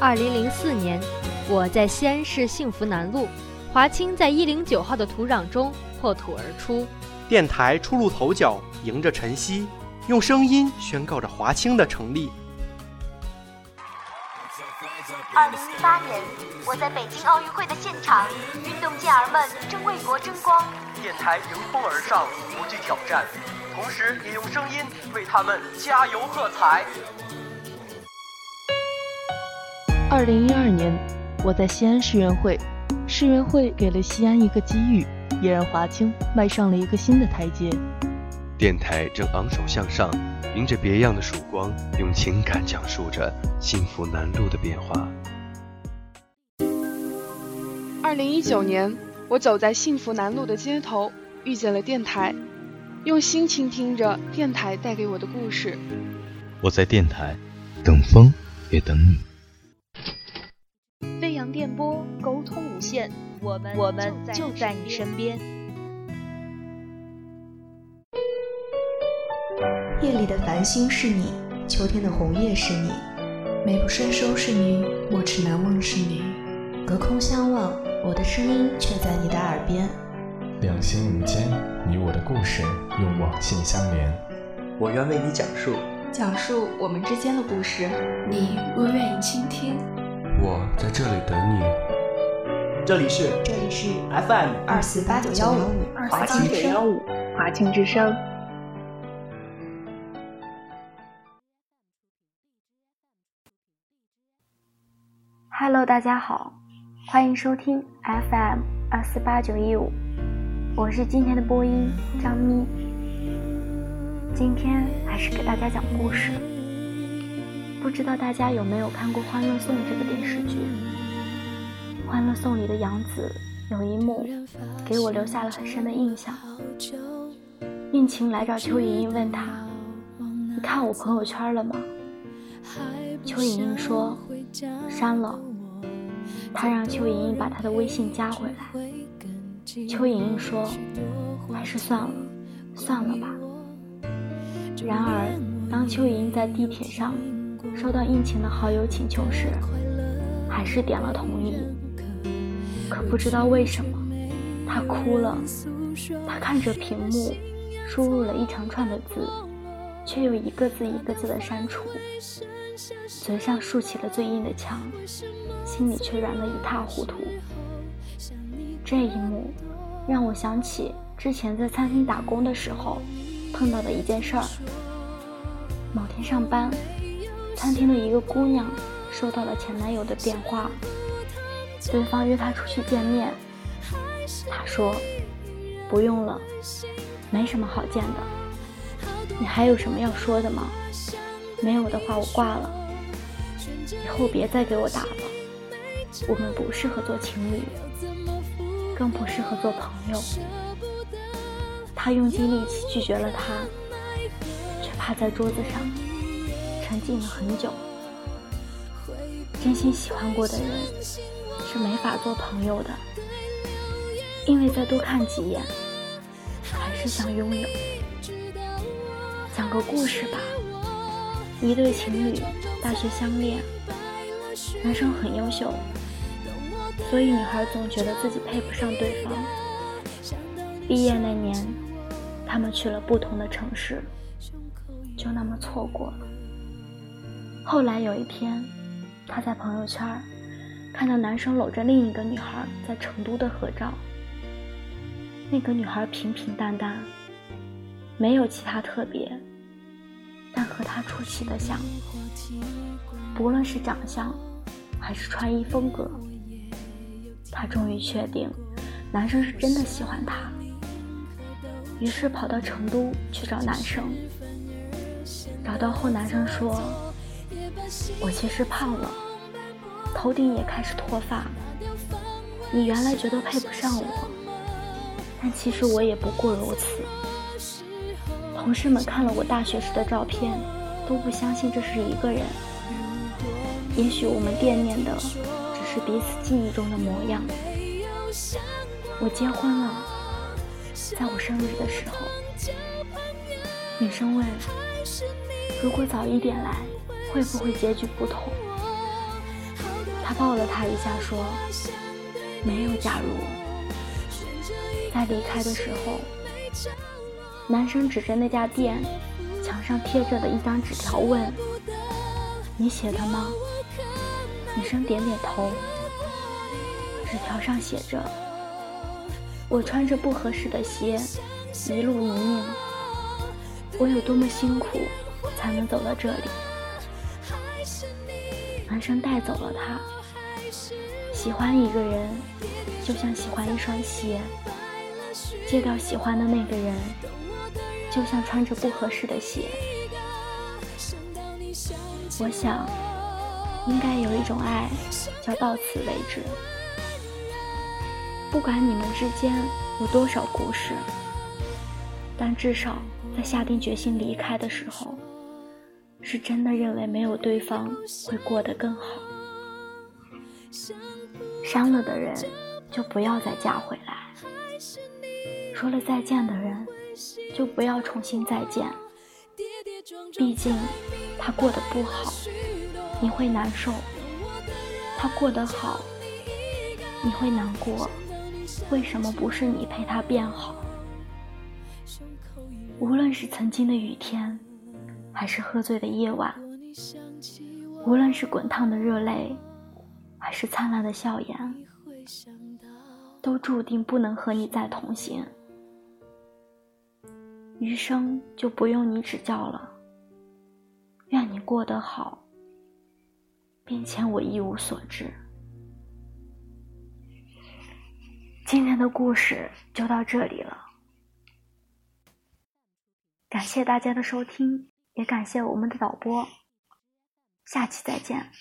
二零零四年，我在西安市幸福南路，华清在一零九号的土壤中破土而出。电台初露头角，迎着晨曦，用声音宣告着华清的成立。二零一八年，我在北京奥运会的现场，运动健儿们正为国争光。电台迎风而上，不惧挑战，同时也用声音为他们加油喝彩。二零一二年，我在西安世园会，世园会给了西安一个机遇，也让华清迈上了一个新的台阶。电台正昂首向上，迎着别样的曙光，用情感讲述着幸福南路的变化。二零一九年，我走在幸福南路的街头，遇见了电台，用心倾听着电台带给我的故事。我在电台，等风也等你。电波，沟通无限，我们我们就在你身边。夜里的繁星是你，秋天的红叶是你，美不胜收是你，莫齿难忘是你。隔空相望，我的声音却在你的耳边。两心无间，你我的故事用网线相连。我愿为你讲述，讲述我们之间的故事。你若愿意倾听。我在这里等你。这里是这里是 FM 二四八九幺五华清之声，华清之声。Hello，大家好，欢迎收听 FM 二四八九一五，我是今天的播音张咪。今天还是给大家讲故事。不知道大家有没有看过《欢乐颂》这个电视剧？《欢乐颂》里的杨紫有一幕给我留下了很深的印象。应勤来找邱莹莹，问她：“你看我朋友圈了吗？”邱莹莹说：“删了。”他让邱莹莹把他的微信加回来。邱莹莹说：“还是算了，算了吧。”然而，当邱莹莹在地铁上，收到应勤的好友请求时，还是点了同意。可不知道为什么，他哭了。他看着屏幕，输入了一长串的字，却又一个字一个字的删除。嘴上竖起了最硬的墙，心里却软得一塌糊涂。这一幕让我想起之前在餐厅打工的时候碰到的一件事儿。某天上班。餐厅的一个姑娘收到了前男友的电话，对方约她出去见面。她说：“不用了，没什么好见的。你还有什么要说的吗？没有的话，我挂了。以后别再给我打了。我们不适合做情侣，更不适合做朋友。”他用尽力气拒绝了他，却趴在桌子上。沉静了很久，真心喜欢过的人是没法做朋友的，因为再多看几眼，还是想拥有。讲个故事吧，一对情侣大学相恋，男生很优秀，所以女孩总觉得自己配不上对方。毕业那年，他们去了不同的城市，就那么错过了。后来有一天，他在朋友圈看到男生搂着另一个女孩在成都的合照。那个女孩平平淡淡，没有其他特别，但和他出奇的像。不论是长相，还是穿衣风格，他终于确定，男生是真的喜欢她。于是跑到成都去找男生，找到后，男生说。我其实胖了，头顶也开始脱发。你原来觉得配不上我，但其实我也不过如此。同事们看了我大学时的照片，都不相信这是一个人。也许我们惦念的只是彼此记忆中的模样。我结婚了，在我生日的时候，女生问：如果早一点来？会不会结局不同？他抱了他一下，说：“没有假如。”在离开的时候，男生指着那家店墙上贴着的一张纸条问：“你写的吗？”女生点点头。纸条上写着：“我穿着不合适的鞋，一路泥泞。我有多么辛苦，才能走到这里？”男生带走了她。喜欢一个人，就像喜欢一双鞋。戒掉喜欢的那个人，就像穿着不合适的鞋。我想，应该有一种爱，叫到此为止。不管你们之间有多少故事，但至少在下定决心离开的时候，是真的认为没有对方会过得更好。伤了的人，就不要再加回来。说了再见的人，就不要重新再见。毕竟他过得不好，你会难受；他过得好，你会难过。为什么不是你陪他变好？无论是曾经的雨天，还是喝醉的夜晚；无论是滚烫的热泪，还是灿烂的笑颜，都注定不能和你再同行。余生就不用你指教了。愿你过得好，并且我一无所知。今天的故事就到这里了，感谢大家的收听，也感谢我们的导播，下期再见。